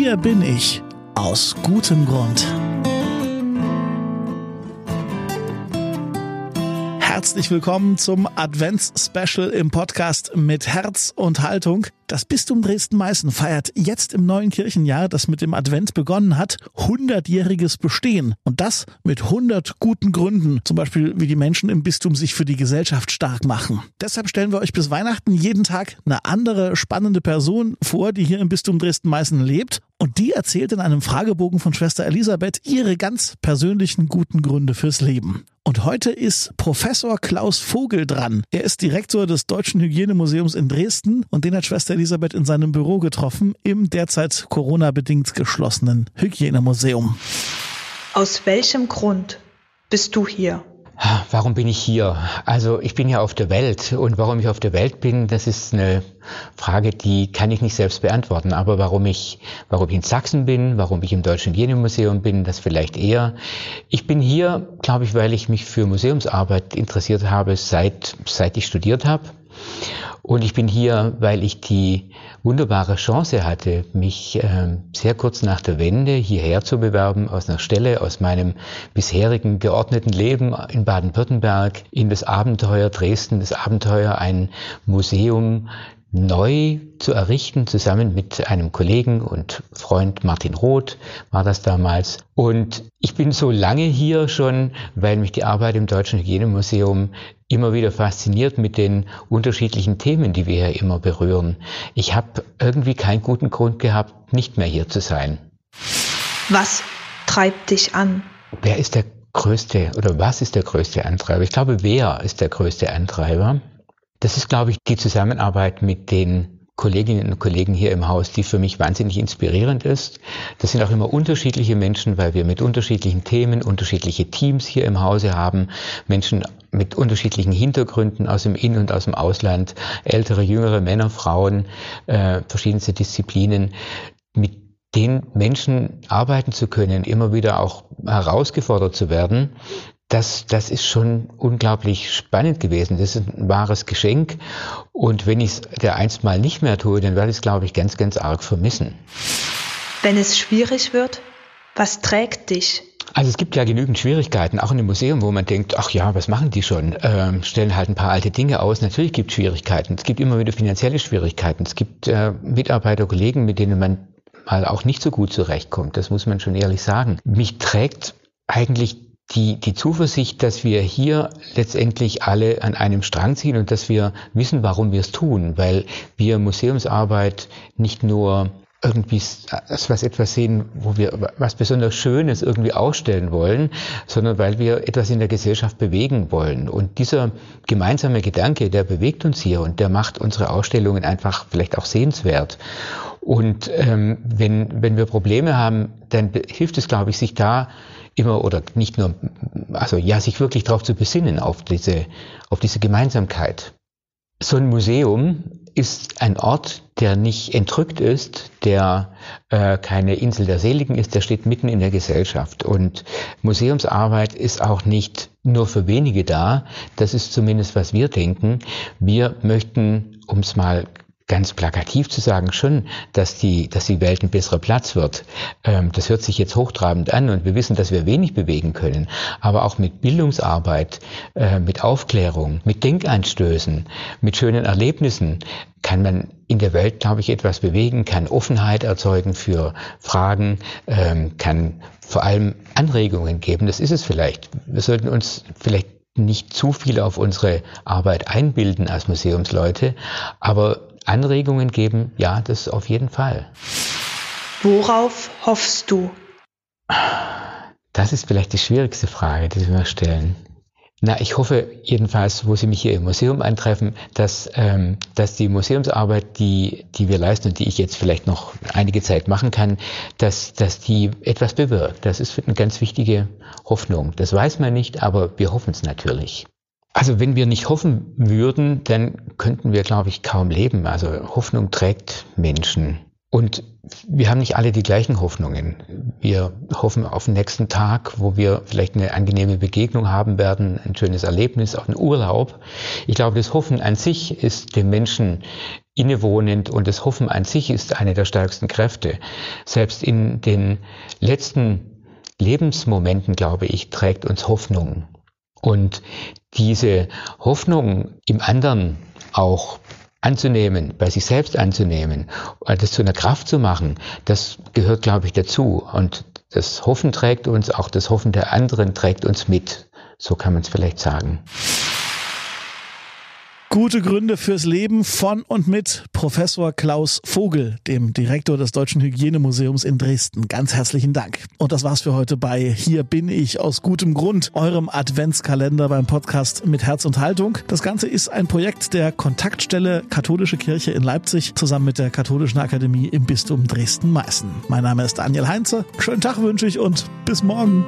Hier bin ich. Aus gutem Grund. Herzlich willkommen zum Advents-Special im Podcast mit Herz und Haltung. Das Bistum Dresden-Meißen feiert jetzt im neuen Kirchenjahr, das mit dem Advent begonnen hat, 100-jähriges Bestehen. Und das mit 100 guten Gründen. Zum Beispiel, wie die Menschen im Bistum sich für die Gesellschaft stark machen. Deshalb stellen wir euch bis Weihnachten jeden Tag eine andere spannende Person vor, die hier im Bistum Dresden-Meißen lebt. Und die erzählt in einem Fragebogen von Schwester Elisabeth ihre ganz persönlichen guten Gründe fürs Leben. Und heute ist Professor Klaus Vogel dran. Er ist Direktor des Deutschen Hygienemuseums in Dresden und den hat Schwester Elisabeth in seinem Büro getroffen im derzeit Corona-bedingt geschlossenen Hygienemuseum. Aus welchem Grund bist du hier? Warum bin ich hier? Also ich bin ja auf der Welt und warum ich auf der Welt bin, das ist eine Frage, die kann ich nicht selbst beantworten. Aber warum ich, warum ich in Sachsen bin, warum ich im Deutschen Hygienemuseum bin, das vielleicht eher. Ich bin hier, glaube ich, weil ich mich für Museumsarbeit interessiert habe, seit, seit ich studiert habe. Und ich bin hier, weil ich die wunderbare Chance hatte, mich äh, sehr kurz nach der Wende hierher zu bewerben, aus einer Stelle, aus meinem bisherigen geordneten Leben in Baden-Württemberg, in das Abenteuer Dresden, das Abenteuer ein Museum neu zu errichten, zusammen mit einem Kollegen und Freund Martin Roth war das damals. Und ich bin so lange hier schon, weil mich die Arbeit im Deutschen Hygienemuseum immer wieder fasziniert mit den unterschiedlichen Themen, die wir hier immer berühren. Ich habe irgendwie keinen guten Grund gehabt, nicht mehr hier zu sein. Was treibt dich an? Wer ist der größte oder was ist der größte Antreiber? Ich glaube, wer ist der größte Antreiber? Das ist, glaube ich, die Zusammenarbeit mit den Kolleginnen und Kollegen hier im Haus, die für mich wahnsinnig inspirierend ist. Das sind auch immer unterschiedliche Menschen, weil wir mit unterschiedlichen Themen unterschiedliche Teams hier im Hause haben. Menschen mit unterschiedlichen Hintergründen aus dem In- und aus dem Ausland, ältere, jüngere Männer, Frauen, äh, verschiedenste Disziplinen. Mit den Menschen arbeiten zu können, immer wieder auch herausgefordert zu werden, das, das ist schon unglaublich spannend gewesen. Das ist ein wahres Geschenk. Und wenn ich es der einst mal nicht mehr tue, dann werde ich es, glaube ich, ganz, ganz arg vermissen. Wenn es schwierig wird, was trägt dich? Also es gibt ja genügend Schwierigkeiten, auch in dem Museum, wo man denkt, ach ja, was machen die schon? Ähm, stellen halt ein paar alte Dinge aus. Natürlich gibt es Schwierigkeiten. Es gibt immer wieder finanzielle Schwierigkeiten. Es gibt äh, Mitarbeiter, Kollegen, mit denen man mal auch nicht so gut zurechtkommt. Das muss man schon ehrlich sagen. Mich trägt eigentlich die, die Zuversicht, dass wir hier letztendlich alle an einem Strang ziehen und dass wir wissen, warum wir es tun, weil wir Museumsarbeit nicht nur irgendwie was etwas sehen, wo wir was besonders Schönes irgendwie ausstellen wollen, sondern weil wir etwas in der Gesellschaft bewegen wollen. Und dieser gemeinsame Gedanke, der bewegt uns hier und der macht unsere Ausstellungen einfach vielleicht auch sehenswert. Und ähm, wenn, wenn wir Probleme haben, dann hilft es, glaube ich, sich da immer oder nicht nur, also ja, sich wirklich darauf zu besinnen, auf diese, auf diese Gemeinsamkeit. So ein Museum ist ein Ort, der nicht entrückt ist, der äh, keine Insel der Seligen ist, der steht mitten in der Gesellschaft. Und Museumsarbeit ist auch nicht nur für wenige da, das ist zumindest, was wir denken. Wir möchten, um es mal ganz plakativ zu sagen, schon, dass die, dass die Welt ein besserer Platz wird. Ähm, das hört sich jetzt hochtrabend an und wir wissen, dass wir wenig bewegen können. Aber auch mit Bildungsarbeit, äh, mit Aufklärung, mit Denkanstößen, mit schönen Erlebnissen kann man in der Welt, glaube ich, etwas bewegen, kann Offenheit erzeugen für Fragen, ähm, kann vor allem Anregungen geben. Das ist es vielleicht. Wir sollten uns vielleicht nicht zu viel auf unsere Arbeit einbilden als Museumsleute, aber Anregungen geben, ja, das auf jeden Fall. Worauf hoffst du? Das ist vielleicht die schwierigste Frage, die Sie mir stellen. Na, ich hoffe jedenfalls, wo Sie mich hier im Museum antreffen, dass, ähm, dass die Museumsarbeit, die, die wir leisten und die ich jetzt vielleicht noch einige Zeit machen kann, dass, dass die etwas bewirkt. Das ist eine ganz wichtige Hoffnung. Das weiß man nicht, aber wir hoffen es natürlich. Also wenn wir nicht hoffen würden, dann könnten wir, glaube ich, kaum leben. Also Hoffnung trägt Menschen. Und wir haben nicht alle die gleichen Hoffnungen. Wir hoffen auf den nächsten Tag, wo wir vielleicht eine angenehme Begegnung haben werden, ein schönes Erlebnis, auch einen Urlaub. Ich glaube, das Hoffen an sich ist dem Menschen innewohnend und das Hoffen an sich ist eine der stärksten Kräfte. Selbst in den letzten Lebensmomenten, glaube ich, trägt uns Hoffnung. Und diese Hoffnung im anderen auch anzunehmen, bei sich selbst anzunehmen, das zu einer Kraft zu machen, das gehört, glaube ich, dazu. Und das Hoffen trägt uns, auch das Hoffen der anderen trägt uns mit. So kann man es vielleicht sagen. Gute Gründe fürs Leben von und mit Professor Klaus Vogel, dem Direktor des Deutschen Hygienemuseums in Dresden. Ganz herzlichen Dank. Und das war's für heute bei Hier bin ich aus gutem Grund, eurem Adventskalender beim Podcast mit Herz und Haltung. Das Ganze ist ein Projekt der Kontaktstelle Katholische Kirche in Leipzig zusammen mit der Katholischen Akademie im Bistum Dresden-Meißen. Mein Name ist Daniel Heinze. Schönen Tag wünsche ich und bis morgen.